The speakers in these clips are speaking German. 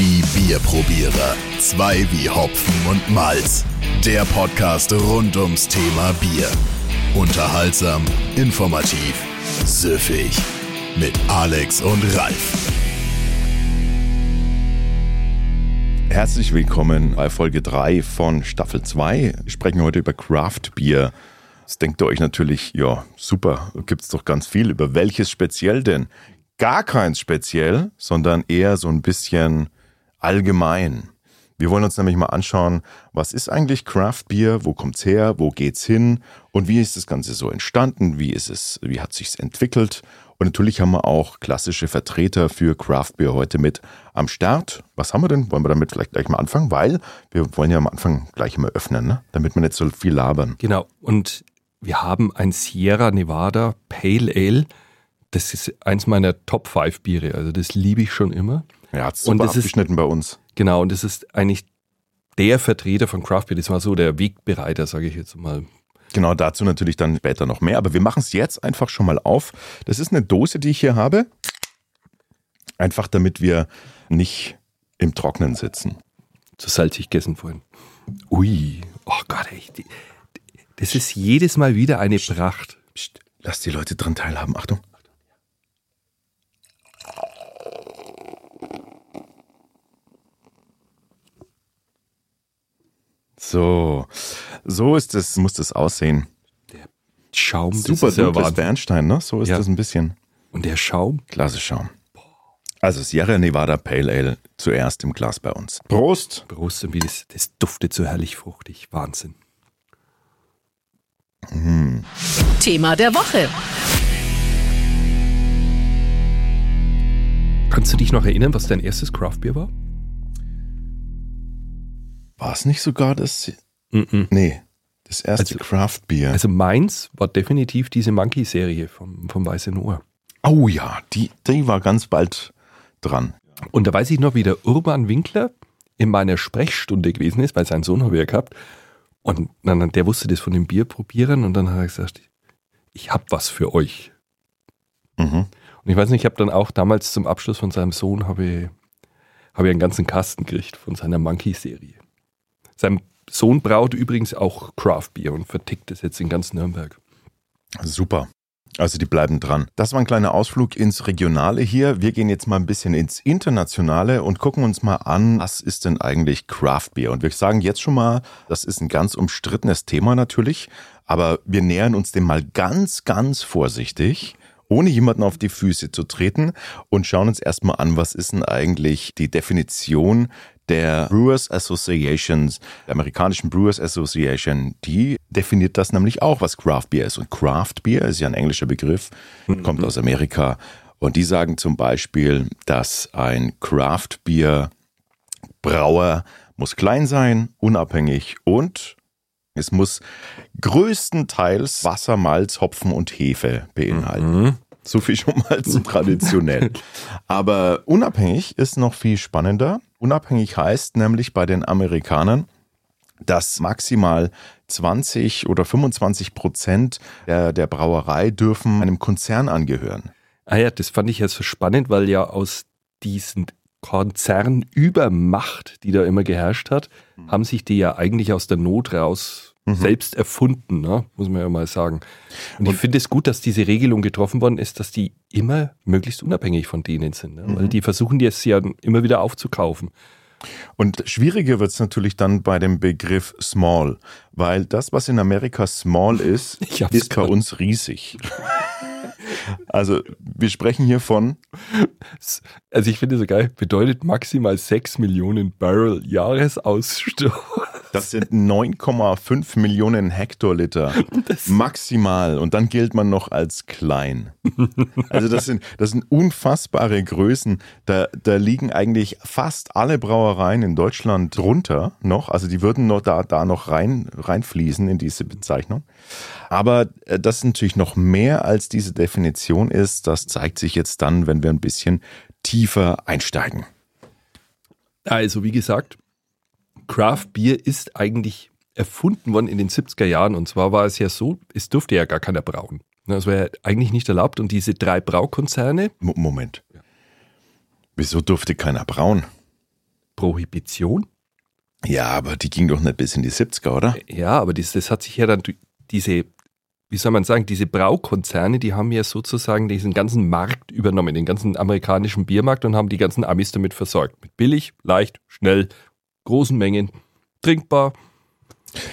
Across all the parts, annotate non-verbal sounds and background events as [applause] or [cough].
Die Bierprobierer. Zwei wie Hopfen und Malz. Der Podcast rund ums Thema Bier. Unterhaltsam, informativ, süffig. Mit Alex und Ralf. Herzlich willkommen bei Folge 3 von Staffel 2. Wir sprechen heute über Craft Bier. Jetzt denkt ihr euch natürlich, ja, super, gibt's doch ganz viel. Über welches speziell denn? Gar keins speziell, sondern eher so ein bisschen allgemein. Wir wollen uns nämlich mal anschauen, was ist eigentlich Craft Beer, wo kommt's her, wo geht's hin und wie ist das Ganze so entstanden, wie ist es, wie hat sich's entwickelt und natürlich haben wir auch klassische Vertreter für Craft Beer heute mit am Start. Was haben wir denn? Wollen wir damit vielleicht gleich mal anfangen? Weil wir wollen ja am Anfang gleich mal öffnen, ne? damit wir nicht so viel labern. Genau. Und wir haben ein Sierra Nevada Pale Ale. Das ist eins meiner Top 5 Biere. Also das liebe ich schon immer. Ja, hat's super Und ist- abgeschnitten bei uns. Genau. Und das ist eigentlich der Vertreter von Craft Beer. Das war so der Wegbereiter, sage ich jetzt mal. Genau, dazu natürlich dann später noch mehr. Aber wir machen es jetzt einfach schon mal auf. Das ist eine Dose, die ich hier habe. Einfach damit wir nicht im Trocknen sitzen. Zu salzig gegessen vorhin. Ui. Oh Gott. Die- Das ist jedes Mal wieder eine Pracht. Psst, lass die Leute dran teilhaben. Achtung. So, so ist es, muss das aussehen. Schaum, das Super ist ja dunkles Wahnsinn. Bernstein, ne? So ist Ja. das ein bisschen. Und der Schaum, Klasse Schaum. Also Sierra Nevada Pale Ale zuerst im Glas bei uns. Prost! Prost, und wie das, das duftet so herrlich fruchtig. Wahnsinn. Thema der Woche. Kannst du dich noch erinnern, was dein erstes Craftbier war? War es nicht sogar das? Mhm. Nee, das erste Also- Craft Beer. Also meins war definitiv diese Monkey-Serie vom, vom Weißen Ohr. oh ja, die, die war ganz bald dran. Und da weiß ich noch, wie der Urban Winkler in meiner Sprechstunde gewesen ist, weil sein Sohn habe ich ja gehabt. Und dann, der wusste das von dem Bier probieren und dann hat er gesagt, ich habe was für euch. Mhm. Und ich weiß nicht, ich habe dann auch damals zum Abschluss von seinem Sohn habe ich, habe ich einen ganzen Kasten gekriegt von seiner Monkey-Serie. Sein Sohn braut übrigens auch Craft-Bier und vertickt es jetzt in ganz Nürnberg. Super. Also die bleiben dran. Das war ein kleiner Ausflug ins Regionale hier. Wir gehen jetzt mal ein bisschen ins Internationale und gucken uns mal an, was ist denn eigentlich Craft Beer? Und wir sagen jetzt schon mal, das ist ein ganz umstrittenes Thema natürlich, aber wir nähern uns dem mal ganz, ganz vorsichtig, ohne jemanden auf die Füße zu treten und schauen uns erstmal an, was ist denn eigentlich die Definition der Brewers Associations, der amerikanischen Brewers Association, die definiert das nämlich auch, was Craft Beer ist. Und Craft Beer ist ja ein englischer Begriff, kommt aus Amerika. Und die sagen zum Beispiel, dass ein Craft Beer Brauer muss klein sein, unabhängig und es muss größtenteils Wasser, Malz, Hopfen und Hefe beinhalten. So viel schon mal zu traditionell. [laughs] Aber unabhängig ist noch viel spannender. Unabhängig heißt nämlich bei den Amerikanern, dass maximal 20 oder 25 Prozent der, der Brauerei dürfen einem Konzern angehören. Ah ja, das fand ich jetzt so spannend, weil ja aus diesen Konzernübermacht, die da immer geherrscht hat, haben sich die ja eigentlich aus der Not raus selbst erfunden, ne? muss man ja mal sagen. Und, ich finde es gut, dass diese Regelung getroffen worden ist, dass die immer möglichst unabhängig von denen sind. Ne? Weil die versuchen die jetzt ja immer wieder aufzukaufen. Und schwieriger wird es natürlich dann bei dem Begriff Small, weil das, was in Amerika Small [laughs] ist, ist bei uns riesig. [laughs] Also wir sprechen hier von, Also ich finde so geil, bedeutet maximal 6 Millionen Barrel Jahresausstoß. Das sind 9,5 Millionen Hektoliter [laughs] maximal und dann gilt man noch als klein. Also das sind, das sind unfassbare Größen. Da, da liegen eigentlich fast alle Brauereien in Deutschland drunter noch. Also die würden noch da, da noch rein, reinfließen in diese Bezeichnung. Aber äh, das natürlich noch mehr als diese Definition ist, das zeigt sich jetzt dann, wenn wir ein bisschen tiefer einsteigen. Also wie gesagt, Craft Beer ist eigentlich erfunden worden in den 70er Jahren. Und zwar war es ja so, es durfte ja gar keiner brauen. Das wäre ja eigentlich nicht erlaubt. Und diese drei Braukonzerne, Mo- Moment. Wieso durfte keiner brauen? Prohibition. Ja, aber die ging doch nicht bis in die 70er, oder? Ja, aber das, das hat sich ja dann diese, wie soll man sagen, diese Braukonzerne, die haben ja sozusagen diesen ganzen Markt übernommen, den ganzen amerikanischen Biermarkt und haben die ganzen Amis damit versorgt. Mit billig, leicht, schnell, großen Mengen, trinkbar,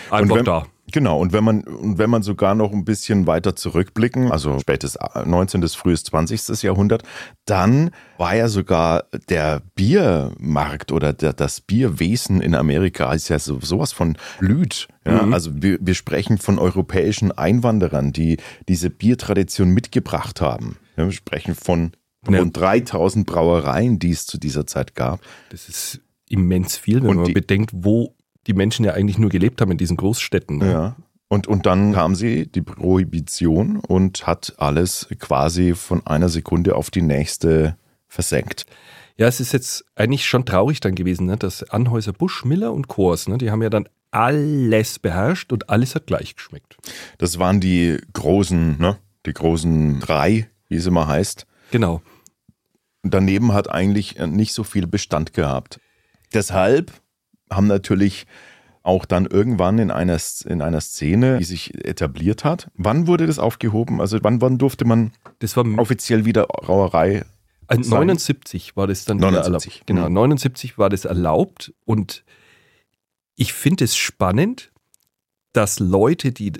einfach wenn, da. Genau, und wenn man, und wenn man sogar noch ein bisschen weiter zurückblicken, also spätes 19. bis frühes 20. Jahrhundert, dann war ja sogar der Biermarkt oder der, das Bierwesen in Amerika ist ja so, sowas von blüht. Ja? Mhm. Also wir, wir sprechen von europäischen Einwanderern, die diese Biertradition mitgebracht haben. Ja, wir sprechen von Ja. rund 3000 Brauereien, die es zu dieser Zeit gab. Das ist immens viel, wenn Und man die- bedenkt, wo die Menschen ja eigentlich nur gelebt haben in diesen Großstädten. ne? Ja. Und, und dann kam sie, die Prohibition, und hat alles quasi von einer Sekunde auf die nächste versenkt. Ja, es ist jetzt eigentlich schon traurig dann gewesen, ne? dass Anhäuser Busch, Miller und Coors, ne? die haben ja dann alles beherrscht und alles hat gleich geschmeckt. Das waren die großen, ne? Die großen drei, wie es immer heißt. Genau. Daneben hat eigentlich nicht so viel Bestand gehabt. Deshalb haben natürlich auch dann irgendwann in einer, in einer Szene, die sich etabliert hat. Wann wurde das aufgehoben? Also wann, wann durfte man Das war offiziell wieder Brauerei? Also sein. 79 war das dann wieder 79, erlaubt. Genau, mhm. 79 war das erlaubt und ich finde es spannend, dass Leute, die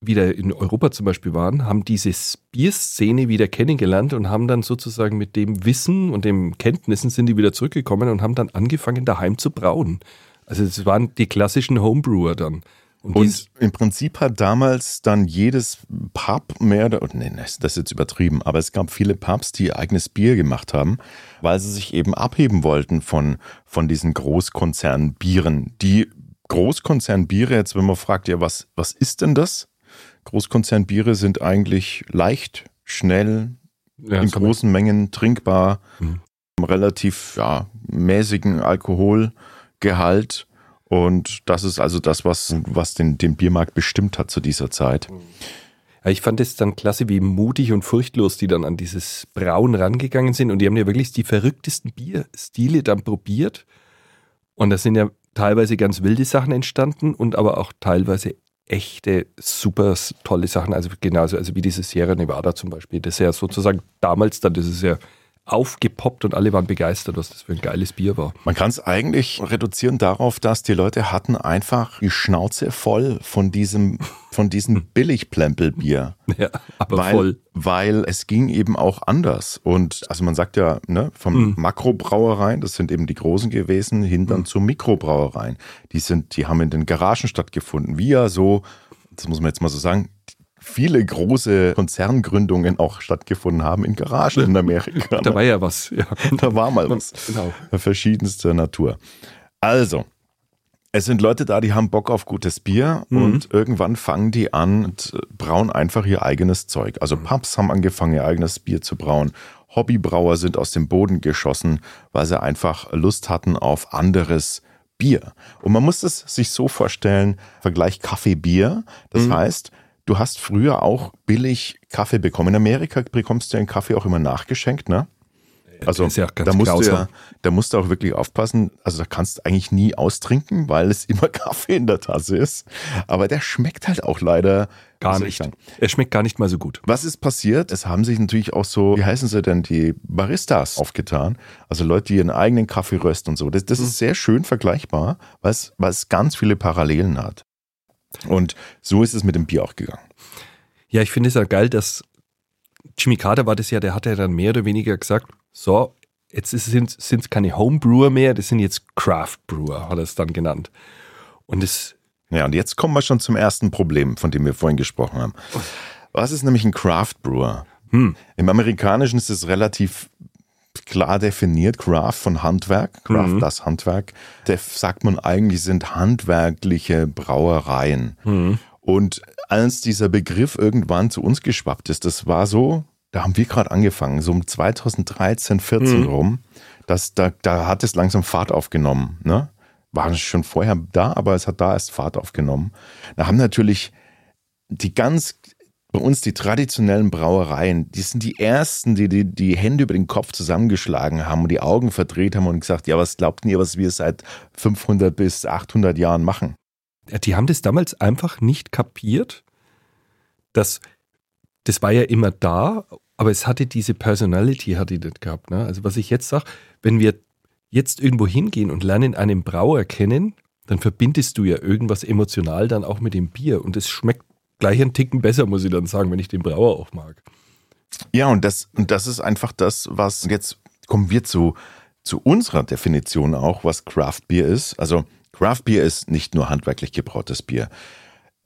wieder in Europa zum Beispiel waren, haben diese Bierszene wieder kennengelernt und haben dann sozusagen mit dem Wissen und dem Kenntnissen sind die wieder zurückgekommen und haben dann angefangen daheim zu brauen. Also es waren die klassischen Homebrewer dann. Und, Und im Prinzip hat damals dann jedes Pub mehr, oder, nee, das ist jetzt übertrieben, aber es gab viele Pubs, die ihr eigenes Bier gemacht haben, weil sie sich eben abheben wollten von, von diesen Großkonzernbieren. Die Großkonzernbiere, jetzt wenn man fragt, ja, was, was ist denn das? Großkonzernbiere sind eigentlich leicht, schnell, ja, in großen Mengen trinkbar, Mhm. relativ ja, mäßigen Alkoholgehalt. Und das ist also das, was, was den, den Biermarkt bestimmt hat zu dieser Zeit. Ja, ich fand es dann klasse, wie mutig und furchtlos die dann an dieses Brauen rangegangen sind. Und die haben ja wirklich die verrücktesten Bierstile dann probiert. Und da sind ja teilweise ganz wilde Sachen entstanden und aber auch teilweise echte, super tolle Sachen. Also genauso, also wie dieses Sierra Nevada zum Beispiel. Das ist ja sozusagen damals dann, das ist ja aufgepoppt und alle waren begeistert, was das für ein geiles Bier war. Man kann es eigentlich reduzieren darauf, dass die Leute hatten einfach die Schnauze voll von diesem, von diesem [laughs] Billigplempelbier. Ja, aber weil, voll. Weil es ging eben auch anders. Und also man sagt ja, ne, vom Mhm. Makrobrauereien, das sind eben die großen gewesen, hin dann zu Mikrobrauereien. Die sind, die haben in den Garagen stattgefunden, wie ja so, das muss man jetzt mal so sagen, viele große Konzerngründungen auch stattgefunden haben in Garagen in Amerika. [laughs] Da war ja was. Ja. Da war mal was. [laughs] Genau. Verschiedenster Natur. Also, es sind Leute da, die haben Bock auf gutes Bier Mhm. und irgendwann fangen die an und äh, brauen einfach ihr eigenes Zeug. Also Mhm. Pubs haben angefangen, ihr eigenes Bier zu brauen. Hobbybrauer sind aus dem Boden geschossen, weil sie einfach Lust hatten auf anderes Bier. Und man muss es sich so vorstellen, Vergleich Kaffee-Bier. Das Mhm. heißt, du hast früher auch billig Kaffee bekommen. In Amerika bekommst du den Kaffee auch immer nachgeschenkt, ne? Also ist ja ganz da, musst du ja, da musst du auch wirklich aufpassen. Also da kannst du eigentlich nie austrinken, weil es [laughs] immer Kaffee in der Tasse ist. Aber der schmeckt halt auch leider Gar nicht. Er schmeckt gar nicht mal so gut. Was ist passiert? Es haben sich natürlich auch so, wie heißen sie denn, die Baristas aufgetan. Also Leute, die ihren eigenen Kaffee rösten und so. Das, das ist sehr schön vergleichbar, weil es ganz viele Parallelen hat. Und so ist es mit dem Bier auch gegangen. Ja, ich finde es ja geil, dass Jimmy Carter war das ja, der hat ja dann mehr oder weniger gesagt, so, jetzt sind es keine Homebrewer mehr, das sind jetzt Craft Brewer, hat er es dann genannt. Und es, Ja, und jetzt kommen wir schon zum ersten Problem, von dem wir vorhin gesprochen haben. Was ist nämlich ein Craft Brewer? hm, Im Amerikanischen ist es relativ klar definiert, Craft von Handwerk, Craft Mhm. das Handwerk. Da sagt man eigentlich sind handwerkliche Brauereien. hm, Und als dieser Begriff irgendwann zu uns geschwappt ist, das war so, da haben wir gerade angefangen, so um 2013, 14 Mhm. rum, das, da, da hat es langsam Fahrt aufgenommen. Ne? War schon vorher da, aber es hat da erst Fahrt aufgenommen. Da haben natürlich die ganz bei uns die traditionellen Brauereien, die sind die ersten, die, die die Hände über den Kopf zusammengeschlagen haben und die Augen verdreht haben und gesagt, ja, was glaubt ihr, was wir seit 500 bis 800 Jahren machen? Die haben das damals einfach nicht kapiert, dass das war ja immer da, aber es hatte diese Personality, hatte nicht gehabt. Ne? Also was ich jetzt sage, wenn wir jetzt irgendwo hingehen und lernen einen Brauer kennen, dann verbindest du ja irgendwas emotional dann auch mit dem Bier und es schmeckt gleich einen Ticken besser, muss ich dann sagen, wenn ich den Brauer auch mag. Ja, und das, und das ist einfach das, was jetzt kommen wir zu, zu unserer Definition auch, was Craft Beer ist. Also Craft Beer ist nicht nur handwerklich gebrautes Bier.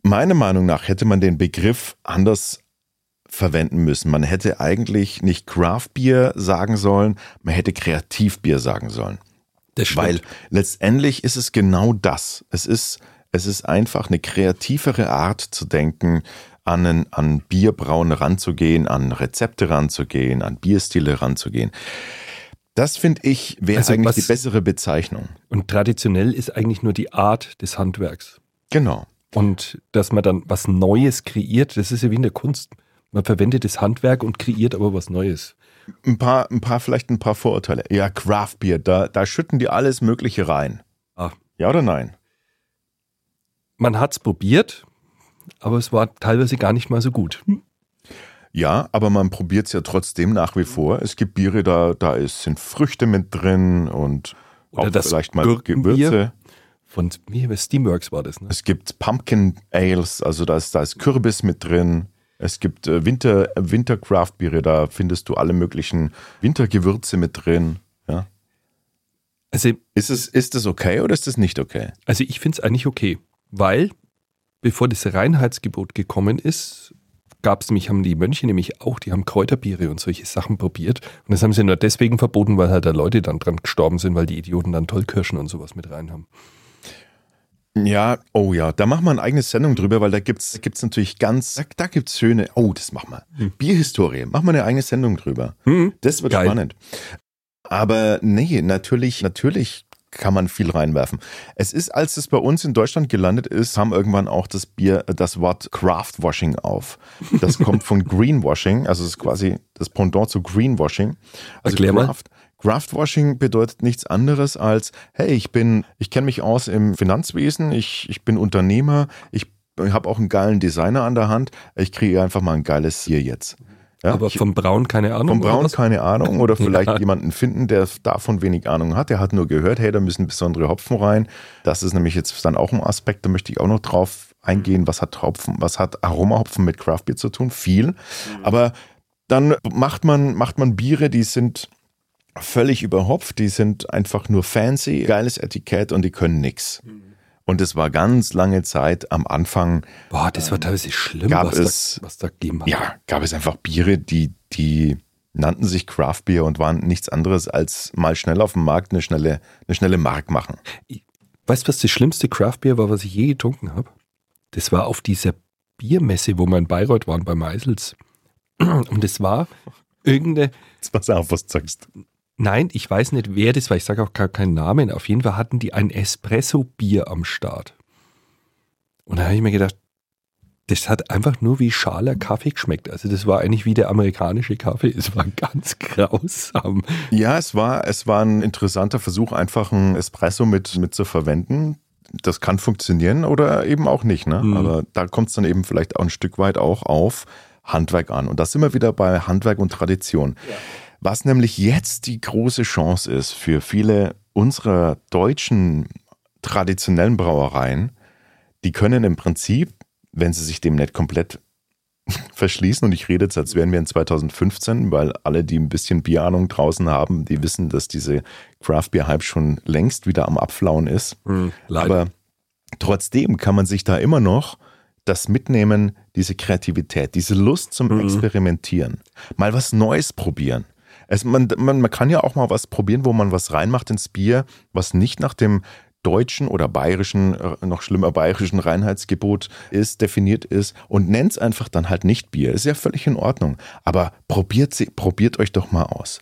Meiner Meinung nach hätte man den Begriff anders verwenden müssen. Man hätte eigentlich nicht Craft Beer sagen sollen, man hätte Kreativbier sagen sollen. Weil letztendlich ist es genau das. Es ist, es ist einfach eine kreativere Art zu denken, an, einen, an Bierbrauen ranzugehen, an Rezepte ranzugehen, an Bierstile ranzugehen. Das finde ich wäre Also eigentlich die bessere Bezeichnung. Und traditionell ist eigentlich nur die Art des Handwerks. Genau. Und dass man dann was Neues kreiert, das ist ja wie in der Kunst. Man verwendet das Handwerk und kreiert aber was Neues. Ein paar, ein paar, vielleicht ein paar Vorurteile. Ja, Craft Beer, da, da schütten die alles Mögliche rein. Ah. Ja oder nein? Man hat es probiert, aber es war teilweise gar nicht mal so gut. Ja, aber man probiert es ja trotzdem nach wie vor. Es gibt Biere, da, da ist, sind Früchte mit drin und Oder auch das vielleicht mal. Gewürze. Von wie Steamworks war das, ne? Es gibt Pumpkin Ales, also da ist, da ist Kürbis mit drin. Es gibt äh, Winter, Winter Craft Biere, da findest du alle möglichen Wintergewürze mit drin. Ja. Also, Ist, es, ist das okay oder ist das nicht okay? also ich finde es eigentlich okay, weil bevor das Reinheitsgebot gekommen ist, gab es nämlich, haben die Mönche nämlich auch, die haben Kräuterbiere und solche Sachen probiert. Und das haben sie nur deswegen verboten, weil halt da Leute dann dran gestorben sind, weil die Idioten dann Tollkirschen und sowas mit rein haben. Ja, oh ja, da machen wir eine eigene Sendung drüber, weil da gibt's gibt's natürlich ganz, da, da gibt's schöne, oh, das machen wir. Bierhistorie, machen wir eine eigene Sendung drüber. Hm. Das wird Geil. spannend. Aber nee, natürlich, natürlich kann man viel reinwerfen. Es ist, als es bei uns in Deutschland gelandet ist, kam irgendwann auch das Bier, das Wort Craftwashing auf. Das kommt von [laughs] Greenwashing, also es ist quasi das Pendant zu Greenwashing. Also Erklär mal. Craft, Craftwashing bedeutet nichts anderes als, hey, ich bin, ich kenne mich aus im Finanzwesen, ich, ich bin Unternehmer, ich habe auch einen geilen Designer an der Hand, ich kriege einfach mal ein geiles Bier jetzt. Ja, aber vom Braun keine Ahnung. vom oder Braun keine Ahnung [laughs] oder vielleicht Ja. jemanden finden, der davon wenig Ahnung hat. Der hat nur gehört, hey, da müssen besondere Hopfen rein. Das ist nämlich jetzt dann auch ein Aspekt, da möchte ich auch noch drauf eingehen. Was hat Hopfen, was hat Aromahopfen mit Craftbier zu tun? Viel. Aber dann macht man, macht man Biere, die sind völlig überhopft, die sind einfach nur fancy, geiles Etikett und die können nix. Und es war ganz lange Zeit am Anfang, Boah, das war teilweise schlimm, gab was, es- da, was da gegeben hat. ja, gab es einfach Biere, die, die nannten sich Craft Beer und waren nichts anderes als mal schnell auf dem Markt eine schnelle, eine schnelle Mark machen. Weißt du, was das schlimmste Craftbier war, was ich je getrunken habe? Das war auf dieser Biermesse, wo wir in Bayreuth waren, bei Meisels. [clears throat] Und es war irgendeine, Jetzt pass auf, was du sagst. Nein, ich weiß nicht, wer das war, ich sage auch gar keinen Namen. Auf jeden Fall hatten die ein Espresso-Bier am Start. Und da habe ich mir gedacht, das hat einfach nur wie schaler Kaffee geschmeckt. Also das war eigentlich wie der amerikanische Kaffee. Es war ganz [laughs] grausam. Ja, es war, es war ein interessanter Versuch, einfach ein Espresso mit, mit zu verwenden. Das kann funktionieren oder eben auch nicht. Ne? Mhm. Aber da kommt es dann eben vielleicht auch ein Stück weit auch auf Handwerk an. Und das sind wir wieder bei Handwerk und Tradition. Was nämlich jetzt die große Chance ist für viele unserer deutschen traditionellen Brauereien, die können im Prinzip, wenn sie sich dem nicht komplett [laughs] verschließen, und ich rede jetzt, als wären wir in 2015, weil alle, die ein bisschen Bierahnung draußen haben, die wissen, dass diese Craft Beer Hype schon längst wieder am Abflauen ist. Leider. Aber trotzdem kann man sich da immer noch das mitnehmen, diese Kreativität, diese Lust zum Experimentieren, mal was Neues probieren. Es, man, man, man kann ja auch mal was probieren, wo man was reinmacht ins Bier, was nicht nach dem deutschen oder bayerischen, äh, noch schlimmer bayerischen Reinheitsgebot ist, definiert ist und nennt es einfach dann halt nicht Bier. Ist ja völlig in Ordnung. Aber probiert, sie, probiert euch doch mal aus.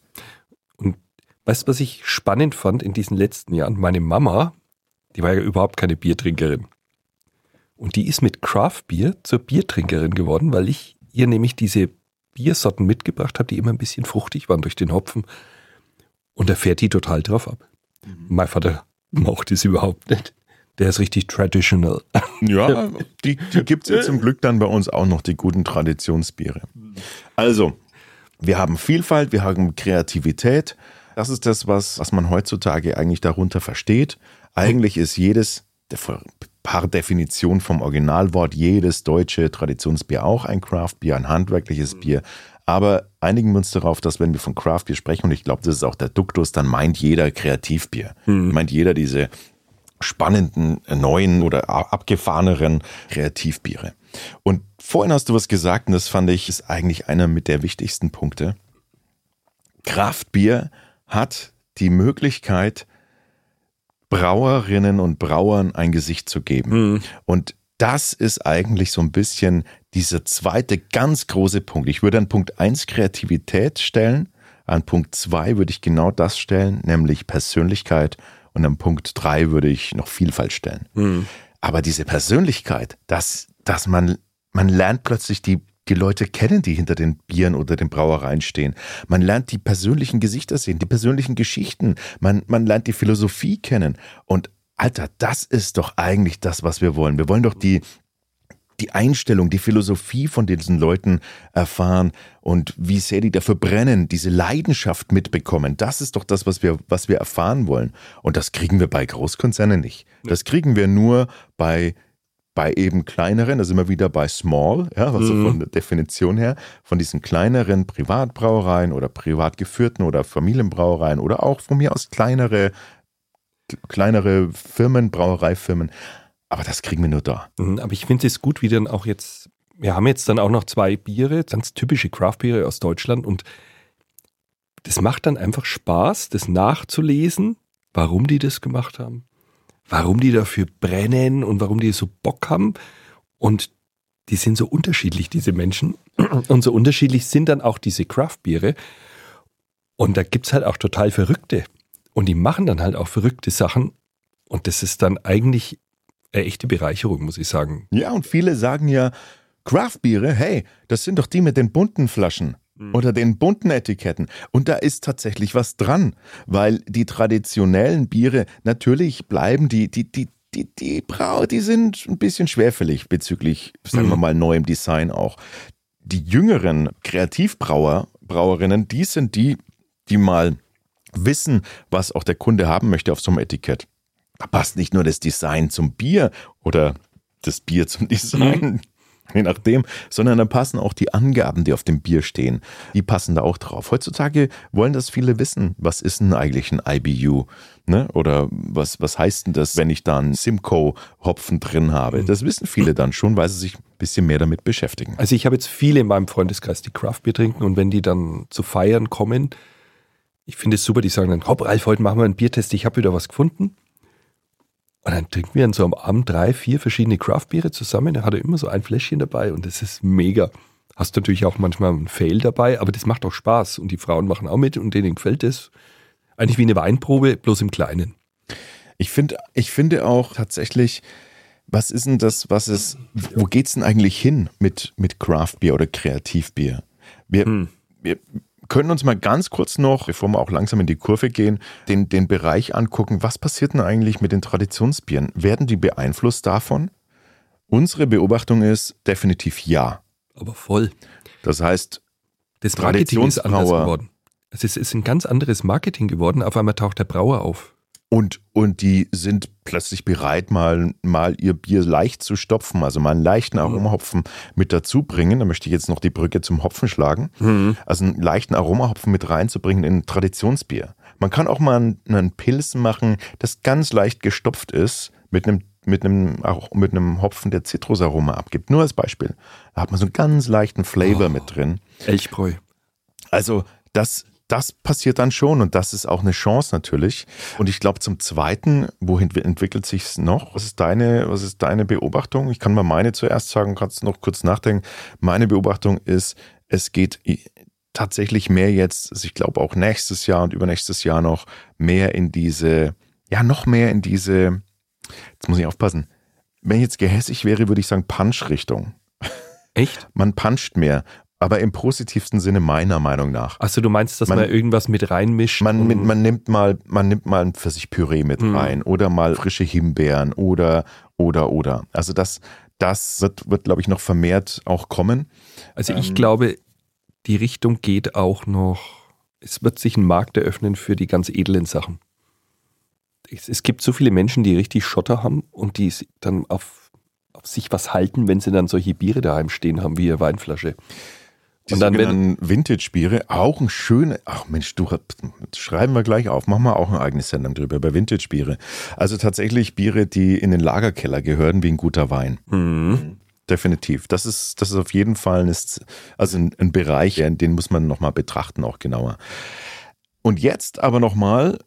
Und weißt du, was ich spannend fand in diesen letzten Jahren? Meine Mama, die war ja überhaupt keine Biertrinkerin. Und die ist mit Craft Beer zur Biertrinkerin geworden, weil ich ihr nämlich diese Biersorten mitgebracht habt, die immer ein bisschen fruchtig waren durch den Hopfen. Und da fährt die total drauf ab. Mhm. Mein Vater mocht es überhaupt nicht. Der ist richtig traditional. Ja, [laughs] die, die gibt es ja zum Glück dann bei uns auch noch, die guten Traditionsbiere. Also, wir haben Vielfalt, wir haben Kreativität. Das ist das, was, was man heutzutage eigentlich darunter versteht. Eigentlich ist jedes, paar Definition vom Originalwort, jedes deutsche Traditionsbier auch ein Craftbier, ein handwerkliches Bier. Aber einigen wir uns darauf, dass wenn wir von Craftbier sprechen, und ich glaube, das ist auch der Duktus, dann meint jeder Kreativbier. Mhm. Meint jeder diese spannenden, neuen oder abgefahreneren Kreativbiere. Und vorhin hast du was gesagt, und das fand ich, ist eigentlich einer mit der wichtigsten Punkte. Kraftbier hat die Möglichkeit, Brauerinnen und Brauern ein Gesicht zu geben. Mhm. Und das ist eigentlich so ein bisschen dieser zweite ganz große Punkt. Ich würde an Punkt 1 Kreativität stellen, an Punkt 2 würde ich genau das stellen, nämlich Persönlichkeit und an Punkt 3 würde ich noch Vielfalt stellen. Mhm. Aber diese Persönlichkeit, dass, dass man, man lernt plötzlich die, die Leute kennen, die hinter den Bieren oder den Brauereien stehen. Man lernt die persönlichen Gesichter sehen, die persönlichen Geschichten. Man, man lernt die Philosophie kennen. Und Alter, das ist doch eigentlich das, was wir wollen. Wir wollen doch die, die Einstellung, die Philosophie von diesen Leuten erfahren und wie sehr die dafür brennen, diese Leidenschaft mitbekommen. Das ist doch das, was wir, was wir erfahren wollen. Und das kriegen wir bei Großkonzernen nicht. Das kriegen wir nur bei bei eben kleineren, da sind wir wieder bei Small, ja, also mhm. von der Definition her, von diesen kleineren Privatbrauereien oder privat geführten oder Familienbrauereien oder auch von mir aus kleinere, kleinere Firmen, Brauereifirmen. Aber das kriegen wir nur da. Mhm, aber ich finde es gut, wie dann auch jetzt, wir haben jetzt dann auch noch zwei Biere, ganz typische Craft-Biere aus Deutschland und das macht dann einfach Spaß, das nachzulesen, warum die das gemacht haben, warum die dafür brennen und warum die so Bock haben. Und die sind so unterschiedlich, diese Menschen. Und so unterschiedlich sind dann auch diese Craft-Biere. Und da gibt es halt auch total Verrückte. Und die machen dann halt auch verrückte Sachen. Und das ist dann eigentlich eine echte Bereicherung, muss ich sagen. Ja, und viele sagen ja, Craftbiere, hey, das sind doch die mit den bunten Flaschen mhm. oder den bunten Etiketten. Und da ist tatsächlich was dran, weil die traditionellen Biere, natürlich bleiben die, die, die, die, die Brau, die sind ein bisschen schwerfällig bezüglich, sagen wir mhm. mal, neuem Design auch. Die jüngeren Kreativbrauer, Brauerinnen, die sind die, die mal wissen, was auch der Kunde haben möchte auf so einem Etikett. Da passt nicht nur das Design zum Bier oder das Bier zum Design, mhm. Je nachdem, sondern da passen auch die Angaben, die auf dem Bier stehen. Die passen da auch drauf. Heutzutage wollen das viele wissen. Was ist denn eigentlich ein IBU? Ne? Oder was, was heißt denn das, wenn ich da einen Simcoe-Hopfen drin habe? Mhm. Das wissen viele dann schon, weil sie sich ein bisschen mehr damit beschäftigen. Also ich habe jetzt viele in meinem Freundeskreis, die Craftbier trinken und wenn die dann zu feiern kommen, ich finde es super, die sagen dann, hopp, Ralf, heute machen wir einen Biertest, ich habe wieder was gefunden. Und dann trinken wir an so einem Abend drei, vier verschiedene Craftbiere zusammen. Er hatte immer so ein Fläschchen dabei und das ist mega. Hast natürlich auch manchmal einen Fail dabei, aber das macht auch Spaß und die Frauen machen auch mit und denen gefällt es. Eigentlich wie eine Weinprobe, bloß im Kleinen. Ich finde, ich finde auch tatsächlich, was ist denn das, was ist, wo geht's denn eigentlich hin mit, mit Craftbier oder Kreativbier? Wir, hm. wir, können uns mal ganz kurz noch, bevor wir auch langsam in die Kurve gehen, den, den Bereich angucken. Was passiert denn eigentlich mit den Traditionsbieren? Werden die beeinflusst davon? Unsere Beobachtung ist definitiv ja. Aber voll. Das heißt, das Marketing ist anders geworden. Es ist, ist ein ganz anderes Marketing geworden. Auf einmal taucht der Brauer auf. Und, und die sind plötzlich bereit, mal, mal ihr Bier leicht zu stopfen, also mal einen leichten mhm. Aromahopfen mit dazu bringen. Da möchte ich jetzt noch die Brücke zum Hopfen schlagen. Mhm. Also einen leichten Aromahopfen mit reinzubringen in ein Traditionsbier. Man kann auch mal einen, einen Pilz machen, das ganz leicht gestopft ist, mit einem mit einem, auch mit einem Hopfen, der Zitrusaroma abgibt. Nur als Beispiel. Da hat man so einen ganz leichten Flavor oh, mit drin. Elchbräu. Also das das passiert dann schon und das ist auch eine Chance natürlich. Und ich glaube zum Zweiten, wohin entwickelt sich es noch? Was ist deine, was ist deine Beobachtung? Ich kann mal meine zuerst sagen, kannst noch kurz nachdenken. Meine Beobachtung ist, es geht tatsächlich mehr jetzt, also ich glaube auch nächstes Jahr und übernächstes Jahr noch mehr in diese, ja noch mehr in diese, jetzt muss ich aufpassen, wenn ich jetzt gehässig wäre, würde ich sagen Punch-Richtung. Echt? Man puncht mehr. Aber im positivsten Sinne meiner Meinung nach. Also du meinst, dass man, Man- irgendwas mit reinmischt? Man, mit, man nimmt mal, man nimmt mal ein Pfirsichpüree mit Mhm. rein oder mal frische Himbeeren oder, oder, oder. Also das, das wird, wird glaube ich, noch vermehrt auch kommen. Also ich Ähm, glaube, die Richtung geht auch noch, es wird sich ein Markt eröffnen für die ganz edlen Sachen. Es, es gibt so viele Menschen, die richtig Schotter haben und die dann auf, auf sich was halten, wenn sie dann solche Biere daheim stehen haben, wie ihre Weinflasche. Die Und dann, wenn, Vintage-Biere, auch ein schöne, ach Mensch, du, schreiben wir gleich auf, machen wir auch eine eigene Sendung drüber, über Vintage-Biere. Also tatsächlich Biere, die in den Lagerkeller gehören, wie ein guter Wein. Mhm. Definitiv. Das ist, das ist auf jeden Fall ein, also ein, ein Bereich, ja, den muss man nochmal betrachten, auch genauer. Und jetzt aber nochmal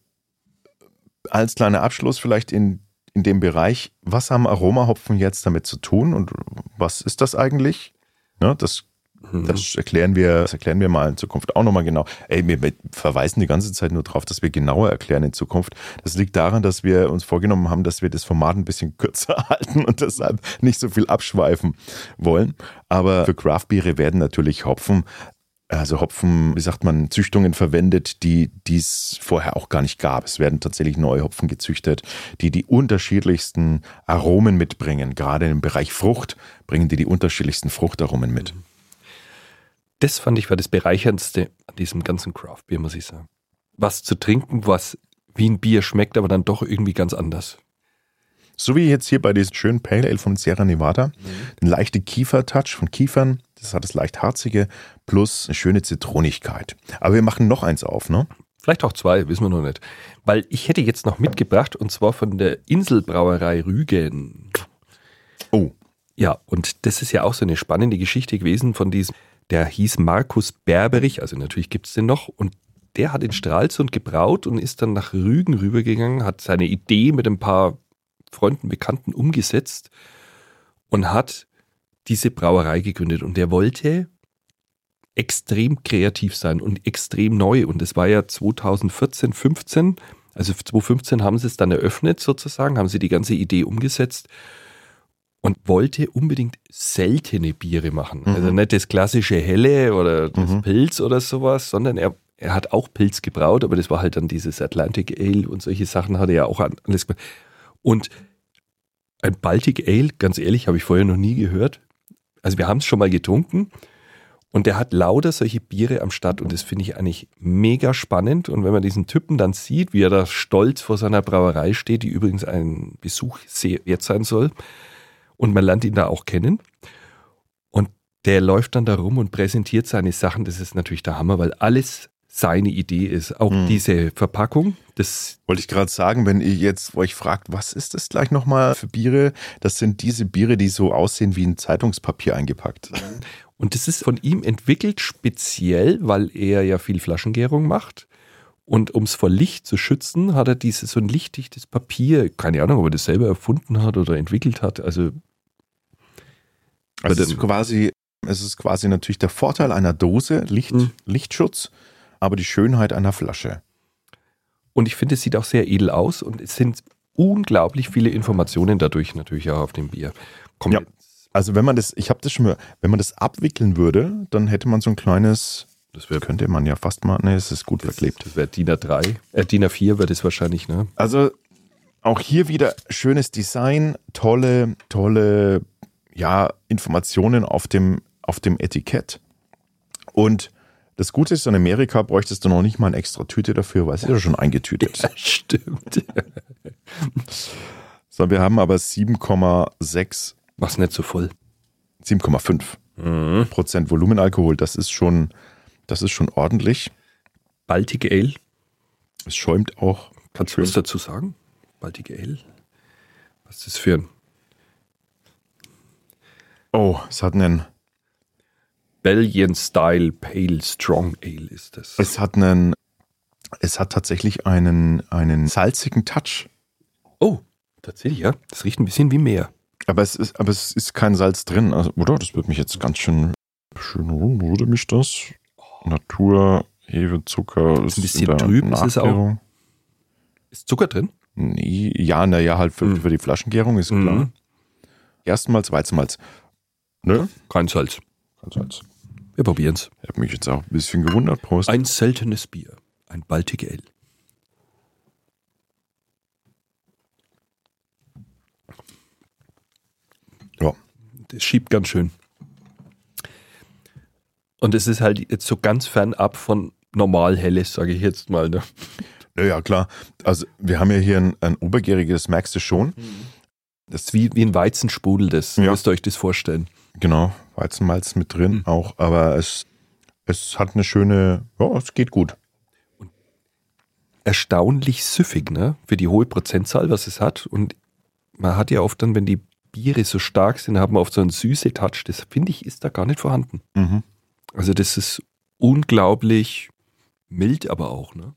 als kleiner Abschluss vielleicht in, in dem Bereich, was haben Aromahopfen jetzt damit zu tun und was ist das eigentlich? Ne, das. Das erklären wir, das erklären wir mal in Zukunft auch nochmal genau. Ey, wir verweisen die ganze Zeit nur darauf, dass wir genauer erklären in Zukunft. Das liegt daran, dass wir uns vorgenommen haben, dass wir das Format ein bisschen [laughs] kürzer halten und deshalb nicht so viel abschweifen wollen. Aber für Craftbiere werden natürlich Hopfen, also Hopfen, wie sagt man, Züchtungen verwendet, die es vorher auch gar nicht gab. Es werden tatsächlich neue Hopfen gezüchtet, die die unterschiedlichsten Aromen mitbringen. Gerade im Bereich Frucht bringen die die unterschiedlichsten Fruchtaromen mit. Das fand ich war das Bereicherndste an diesem ganzen Craft-Bier, muss ich sagen. Was zu trinken, was wie ein Bier schmeckt, aber dann doch irgendwie ganz anders. So wie jetzt hier bei diesem schönen Pale Ale von Sierra Nevada. Ein leichter Kiefer-Touch von Kiefern. Das hat das leicht harzige plus eine schöne Zitronigkeit. Aber wir machen noch eins auf, ne? Vielleicht auch zwei, wissen wir noch nicht. Weil ich hätte jetzt noch mitgebracht, und zwar von der Inselbrauerei Rügen. Oh, Ja, und das ist ja auch so eine spannende Geschichte gewesen von diesem, der hieß Markus Berberich, also natürlich gibt es den noch, und der hat in Stralsund gebraut und ist dann nach Rügen rübergegangen, hat seine Idee mit ein paar Freunden, Bekannten umgesetzt und hat diese Brauerei gegründet. Und der wollte extrem kreativ sein und extrem neu. Und das war ja 2014, 15. Also 2015 haben sie es dann eröffnet sozusagen, haben sie die ganze Idee umgesetzt und wollte unbedingt seltene Biere machen. Mhm. Also nicht das klassische Helle oder das Mhm. Pilz oder sowas, sondern er, er hat auch Pilz gebraut, aber das war halt dann dieses Atlantic Ale und solche Sachen hat er ja auch alles gemacht. Und ein Baltic Ale, ganz ehrlich, habe ich vorher noch nie gehört. Also wir haben es schon mal getrunken und der hat lauter solche Biere am Start und das finde ich eigentlich mega spannend. Und wenn man diesen Typen dann sieht, wie er da stolz vor seiner Brauerei steht, die übrigens ein Besuch sehr wert sein soll, und man lernt ihn da auch kennen. Und der läuft dann da rum und präsentiert seine Sachen. Das ist natürlich der Hammer, weil alles seine Idee ist. Auch Mhm. diese Verpackung, das wollte ich gerade sagen, wenn ihr jetzt euch fragt, was ist das gleich nochmal für Biere? Das sind diese Biere, die so aussehen wie ein Zeitungspapier eingepackt. Und das ist von ihm entwickelt speziell, weil er ja viel Flaschengärung macht. Und um es vor Licht zu schützen, hat er dieses so ein lichtdichtes Papier, keine Ahnung, ob er das selber erfunden hat oder entwickelt hat. Also Also es ist quasi, es ist quasi natürlich der Vorteil einer Dose, Licht, Mhm. Lichtschutz, aber die Schönheit einer Flasche. Und ich finde, es sieht auch sehr edel aus und es sind unglaublich viele Informationen dadurch natürlich auch auf dem Bier. Komm, Ja. Also wenn man das, ich habe das schon mal, wenn man das abwickeln würde, dann hätte man so ein kleines, das wäre könnte man ja fast mal, ne, es ist gut verklebt. Das wäre DIN A3. Äh, DIN A4 wäre das wahrscheinlich, ne? Also auch hier wieder schönes Design, tolle, tolle, ja, Informationen auf dem, auf dem Etikett. Und das Gute ist, in Amerika bräuchtest du noch nicht mal eine extra Tüte dafür, weil es ist ja schon eingetütet. [laughs] Stimmt. So, wir haben aber 7,6, Mach's nicht so voll. 7,5 Mhm. Prozent Volumenalkohol. Das ist schon, das ist schon ordentlich. Baltic Ale. Es schäumt auch. Kannst du was dazu sagen? Baltic Ale? Was ist das für ein Oh, es hat einen, Belgian Style Pale Strong Ale ist das? es hat einen, es hat tatsächlich einen, einen salzigen Touch. Oh, tatsächlich, ja. Das riecht ein bisschen wie Meer. Aber es ist, aber es ist kein Salz drin. Also, oder? Das würde mich jetzt ganz schön, schön würde mich das. Natur, Hefe, Zucker. Ist ein bisschen trüb, ist es auch. Ist Zucker drin? Nee, ja, naja, halt für, Mhm. für die Flaschengärung ist klar. Mhm. Erstmals, Weizenmalz. Ne? Kein Salz. Kein Salz. Wir probieren's. Ich habe mich jetzt auch ein bisschen gewundert. Prost. Ein seltenes Bier. Ein Baltic Ale. ja. Das schiebt ganz schön. Und es ist halt jetzt so ganz fernab von normal helles, sage ich jetzt mal. Ne? Ja, ja, klar. Also wir haben ja hier ein, ein obergäriges, merkst du schon. Das ist wie, wie ein Weizensprudel, das Ja. müsst ihr euch das vorstellen. Genau, Weizenmalz mit drin Mhm. auch, aber es, es hat eine schöne, ja, es geht gut. Erstaunlich süffig, ne? Für die hohe Prozentzahl, was es hat. Und man hat ja oft dann, wenn die Biere so stark sind, haben wir oft so einen süße Touch. Das finde ich, ist da gar nicht vorhanden. Mhm. Also das ist unglaublich mild, aber auch, ne?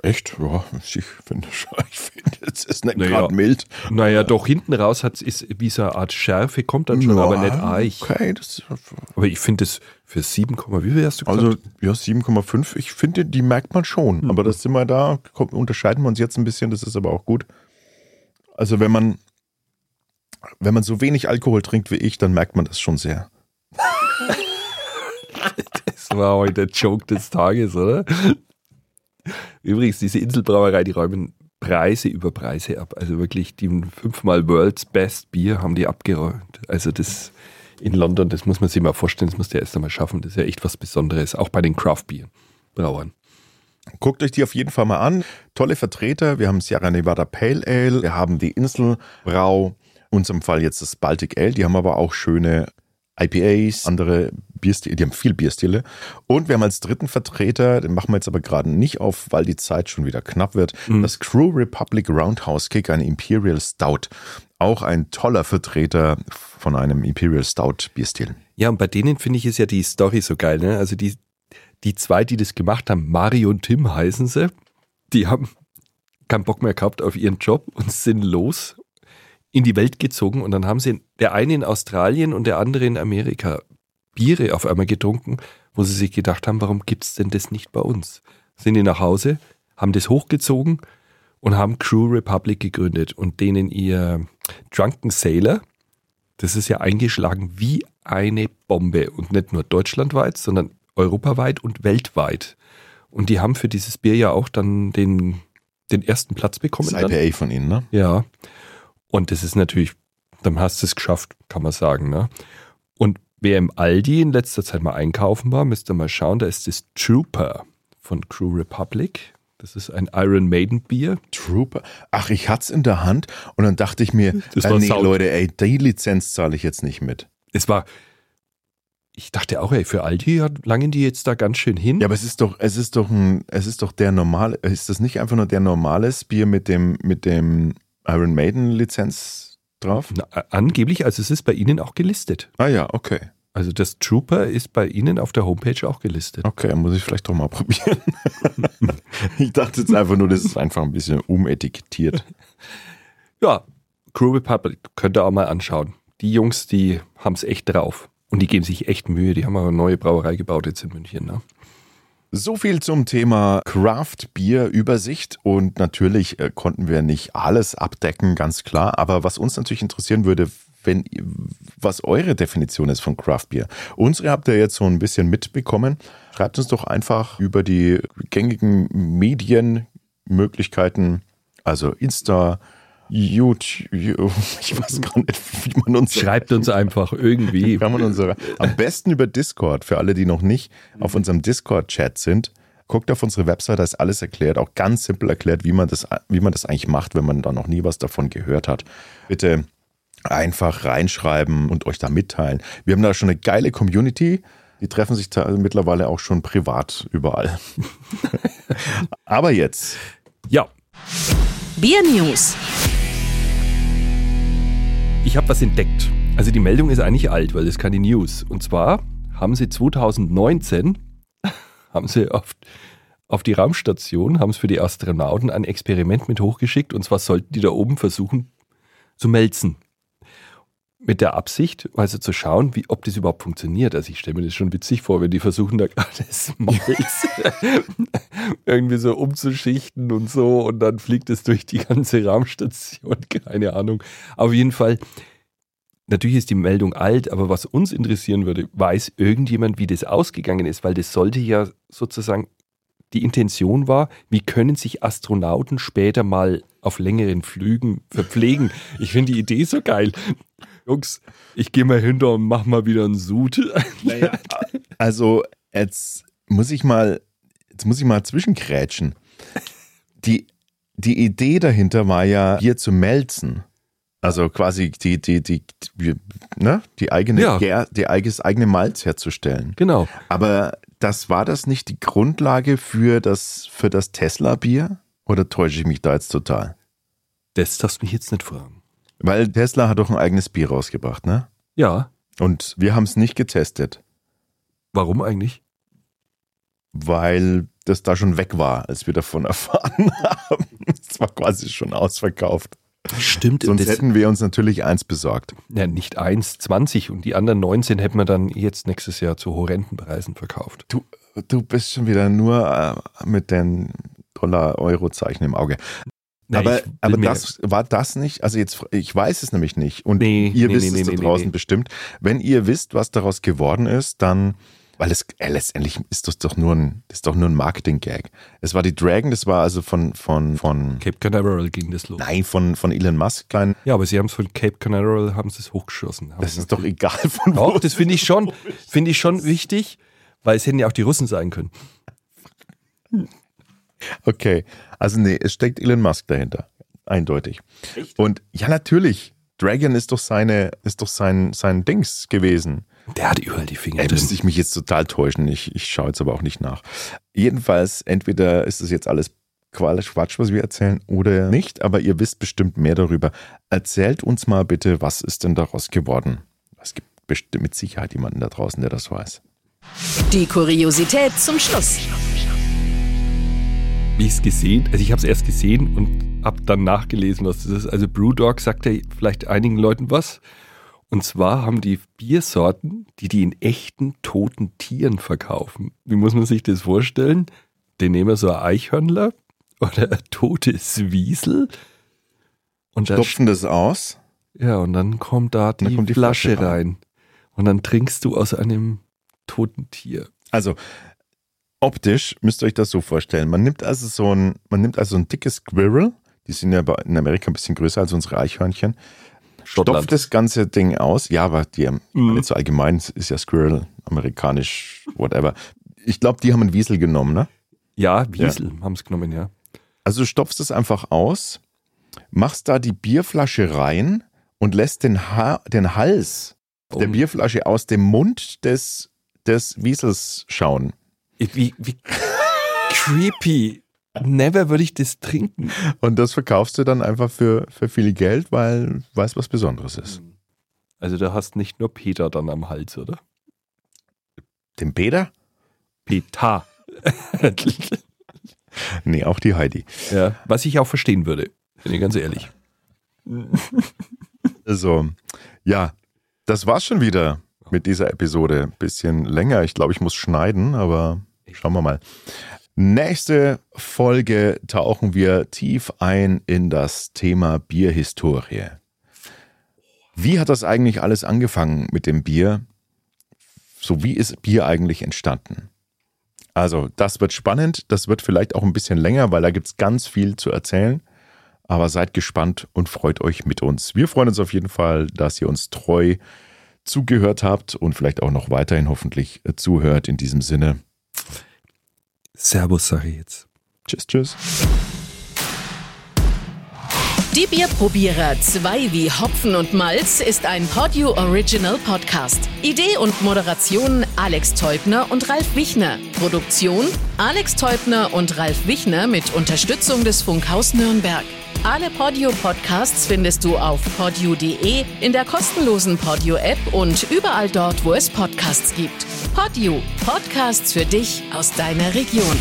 Echt? Ja, ich finde schon, ich finde, es ist nicht Naja. gerade mild. Naja, doch hinten raus hat ist wie so eine Art Schärfe, kommt dann schon, aber Ja, nicht eich. Okay, das, Aber ich finde es für 7, wie viel hast du gesagt? also ja, 7,5, ich finde, die merkt man schon. Mhm. Aber das sind wir da, unterscheiden wir uns jetzt ein bisschen, das ist aber auch gut. Also wenn man, wenn man so wenig Alkohol trinkt wie ich, dann merkt man das schon sehr. Das war heute der Joke des Tages, oder? Übrigens, diese Inselbrauerei, die räumen Preise über Preise ab. Also wirklich, die fünfmal World's Best Bier haben die abgeräumt. Also das in London, das muss man sich mal vorstellen, das muss der erst einmal schaffen. Das ist ja echt was Besonderes, auch bei den Craft-Bier-Brauern. Guckt euch die auf jeden Fall mal an. Tolle Vertreter. Wir haben Sierra Nevada Pale Ale, wir haben die Inselbrau, in unserem Fall jetzt das Baltic Ale. Die haben aber auch schöne IPAs, andere Bierstile, die haben viel Bierstile. Und wir haben als dritten Vertreter, den machen wir jetzt aber gerade nicht auf, weil die Zeit schon wieder knapp wird, das Crew Republic Roundhouse Kick, ein Imperial Stout. Auch ein toller Vertreter von einem Imperial Stout Bierstil. Ja, und bei denen finde ich ist ja die Story so geil. Ne? Also die, die zwei, die das gemacht haben, Mario und Tim heißen sie, die haben keinen Bock mehr gehabt auf ihren Job und sind los in die Welt gezogen und dann haben sie der eine in Australien und der andere in Amerika Biere auf einmal getrunken, wo sie sich gedacht haben, warum gibt es denn das nicht bei uns? Sind die nach Hause, haben das hochgezogen und haben Crew Republic gegründet und denen ihr Drunken Sailor, das ist ja eingeschlagen wie eine Bombe und nicht nur deutschlandweit, sondern europaweit und weltweit. Und die haben für dieses Bier ja auch dann den, den ersten Platz bekommen. Das Dann. IPA von ihnen, ne? Ja. Und das ist natürlich, dann hast du es geschafft, kann man sagen. Ne? Und wer im Aldi in letzter Zeit mal einkaufen war, müsst ihr mal schauen, da ist das Trooper von Crew Republic. Das ist ein Iron Maiden Bier. Trooper. Ach, ich hatte es in der Hand und dann dachte ich mir, Das äh, nee, Leute, ey, die Lizenz zahle ich jetzt nicht mit. Es war, ich dachte auch, ey, für Aldi langen die jetzt da ganz schön hin. Ja, aber es ist doch, es ist doch ein, es ist doch der normale, ist das nicht einfach nur der normales Bier mit dem, mit dem Iron Maiden Lizenz drauf? Na, angeblich, also es ist bei Ihnen auch gelistet. Ah ja, okay. Also das Trooper ist bei Ihnen auf der Homepage auch gelistet. Okay, muss ich vielleicht doch mal [laughs] probieren. ich dachte jetzt einfach nur, das ist einfach ein bisschen umetikettiert. Ja, Crew Republic könnt ihr auch mal anschauen. Die Jungs, die haben es echt drauf. Und die geben sich echt Mühe. Die haben auch eine neue Brauerei gebaut jetzt in München. Ne? So viel zum Thema Craft Bier Übersicht und natürlich äh, konnten wir nicht alles abdecken, ganz klar, aber was uns natürlich interessieren würde, wenn was eure Definition ist von Craft Bier. Unsere habt ihr jetzt so ein bisschen mitbekommen. Schreibt uns doch einfach über die gängigen Medienmöglichkeiten, also Insta, YouTube, [laughs] ich weiß gar nicht, wie man uns [laughs] Schreibt uns einfach irgendwie. kann man unsere, am besten über Discord, für alle, die noch nicht auf unserem Discord-Chat sind. Guckt auf unsere Website, da ist alles erklärt, auch ganz simpel erklärt, wie man das, wie man das eigentlich macht, wenn man da noch nie was davon gehört hat. Bitte einfach reinschreiben und euch da mitteilen. Wir haben da schon eine geile Community. Die treffen sich mittlerweile auch schon privat überall. [laughs] Aber jetzt, Ja, Bier News. Ich habe was entdeckt. Also die Meldung ist eigentlich alt, weil das ist keine News. Und zwar haben sie 2019 [laughs] haben sie auf, auf die Raumstation, haben es für die Astronauten ein Experiment mit hochgeschickt. Und zwar sollten die da oben versuchen zu melzen. Mit der Absicht, also zu schauen, wie, ob das überhaupt funktioniert. Also ich stelle mir das schon witzig vor, wenn die versuchen, da gerade Malz [laughs] [laughs] irgendwie so umzuschichten und so und dann fliegt es durch die ganze Raumstation, [laughs] keine Ahnung. Auf jeden Fall, natürlich ist die Meldung alt, aber was uns interessieren würde, weiß irgendjemand, wie das ausgegangen ist, weil das sollte ja sozusagen die Intention war, wie können sich Astronauten später mal auf längeren Flügen verpflegen. Ich finde die Idee so geil. Jungs, ich gehe mal hinter und mach mal wieder einen Sud. Naja, [laughs] also jetzt muss ich mal, jetzt muss ich mal zwischenkrätschen. Die, die Idee dahinter war ja, Bier zu melzen. Also quasi die, die, die, die, ne? die eigene, Ja. Die eigenes, eigene Malz herzustellen. Genau. Aber das war das nicht die Grundlage für das, für das Tesla-Bier? Oder täusche ich mich da jetzt total? Das darfst du mich jetzt nicht fragen. Weil Tesla hat doch ein eigenes Bier rausgebracht, ne? Ja, Und wir haben es nicht getestet, warum eigentlich? weil das da schon weg war, als wir davon [laughs] erfahren haben. Es war quasi schon ausverkauft. Stimmt, Sonst das, hätten wir uns natürlich eins besorgt. ja, nicht 1, 20 und die anderen 19 hätten wir dann jetzt nächstes Jahr zu horrenden Preisen verkauft. Du, du bist schon wieder nur äh, mit den Dollar-Euro-Zeichen im Auge. Na, aber aber das war das nicht, also jetzt, ich weiß es nämlich nicht und Nee, ihr nee, wisst nee, es nee, da nee, draußen nee. bestimmt. Wenn ihr wisst, was daraus geworden ist, dann, weil es äh, letztendlich ist das doch nur ein, das ist doch nur ein Marketing-Gag. Es war die Dragon, das war also von, von, von, Cape Canaveral ging das los. nein, von, von Elon Musk, klein. Ja, aber sie haben es von Cape Canaveral, haben sie es hochgeschossen. Haben Das ist doch egal von wo. Doch, das finde ich schon, [laughs] finde ich schon wichtig, weil es hätten ja auch die Russen sein können. Okay, also nee, es steckt Elon Musk dahinter. Eindeutig. Und ja, natürlich. Dragon ist doch seine, ist doch sein, sein Dings gewesen. Der hat überall die Finger Ey, drin. müsste ich mich jetzt total täuschen. Ich, ich schaue jetzt aber auch nicht nach. Jedenfalls, entweder ist es jetzt alles Quatsch, Quatsch, was wir erzählen, oder nicht, aber ihr wisst bestimmt mehr darüber. Erzählt uns mal bitte, was ist denn daraus geworden? Es gibt bestimmt mit Sicherheit jemanden da draußen, der das weiß. Die Kuriosität zum Schluss. Wie ich es gesehen, also ich habe es erst gesehen und habe dann nachgelesen, was das ist. Also Brewdog sagt ja vielleicht einigen Leuten was. Und zwar haben die Biersorten, die die in echten toten Tieren verkaufen. Wie muss man sich das vorstellen? Den nehmen wir so ein Eichhörnler oder ein totes Wiesel. Und da Stopfen das aus. Ja, und dann kommt da die, kommt die Flasche, Flasche rein. Und dann trinkst du aus einem toten Tier. Also, optisch müsst ihr euch das so vorstellen. Man nimmt also so ein, man nimmt also ein dickes Squirrel, die sind ja bei- in Amerika ein bisschen größer als unsere Eichhörnchen, stopft das ganze Ding aus. Ja, aber die haben Mhm. nicht so allgemein, es ist ja Squirrel, amerikanisch, whatever. Ich glaube, die haben einen Wiesel genommen, ne? Ja, Wiesel haben es genommen, ja. Also du stopfst es einfach aus, machst da die Bierflasche rein und lässt den, ha den Hals der Um- Bierflasche aus dem Mund des, des Wiesels schauen. Wie, wie creepy. Never würde ich das trinken. Und das verkaufst du dann einfach für, für viel Geld, weil es was Besonderes ist. Also da hast nicht nur Peter dann am Hals, oder? Den Peter? Peter. [laughs] Nee, auch die Heidi. ja, was ich auch verstehen würde, bin ich ganz ehrlich. Also, ja, das war's schon wieder mit dieser Episode. Bisschen länger. Ich glaube, ich muss schneiden, aber schauen wir mal. Nächste Folge tauchen wir tief ein in das Thema Bierhistorie. Wie hat das eigentlich alles angefangen mit dem Bier? So wie ist Bier eigentlich entstanden? Also, das wird spannend. Das wird vielleicht auch ein bisschen länger, weil da gibt es ganz viel zu erzählen. Aber seid gespannt und freut euch mit uns. Wir freuen uns auf jeden Fall, dass ihr uns treu zugehört habt und vielleicht auch noch weiterhin hoffentlich zuhört. In diesem Sinne, Servus, sage ich jetzt. tschüss, tschüss. Die Bierprobierer 2 wie Hopfen und Malz ist ein Podio Original Podcast. Idee und Moderation Alex Teubner und Ralf Wichner. Produktion Alex Teubner und Ralf Wichner mit Unterstützung des Funkhaus Nürnberg. Alle Podio Podcasts findest du auf podio.de, in der kostenlosen Podio App und überall dort, wo es Podcasts gibt. Podio, Podcasts für dich aus deiner Region.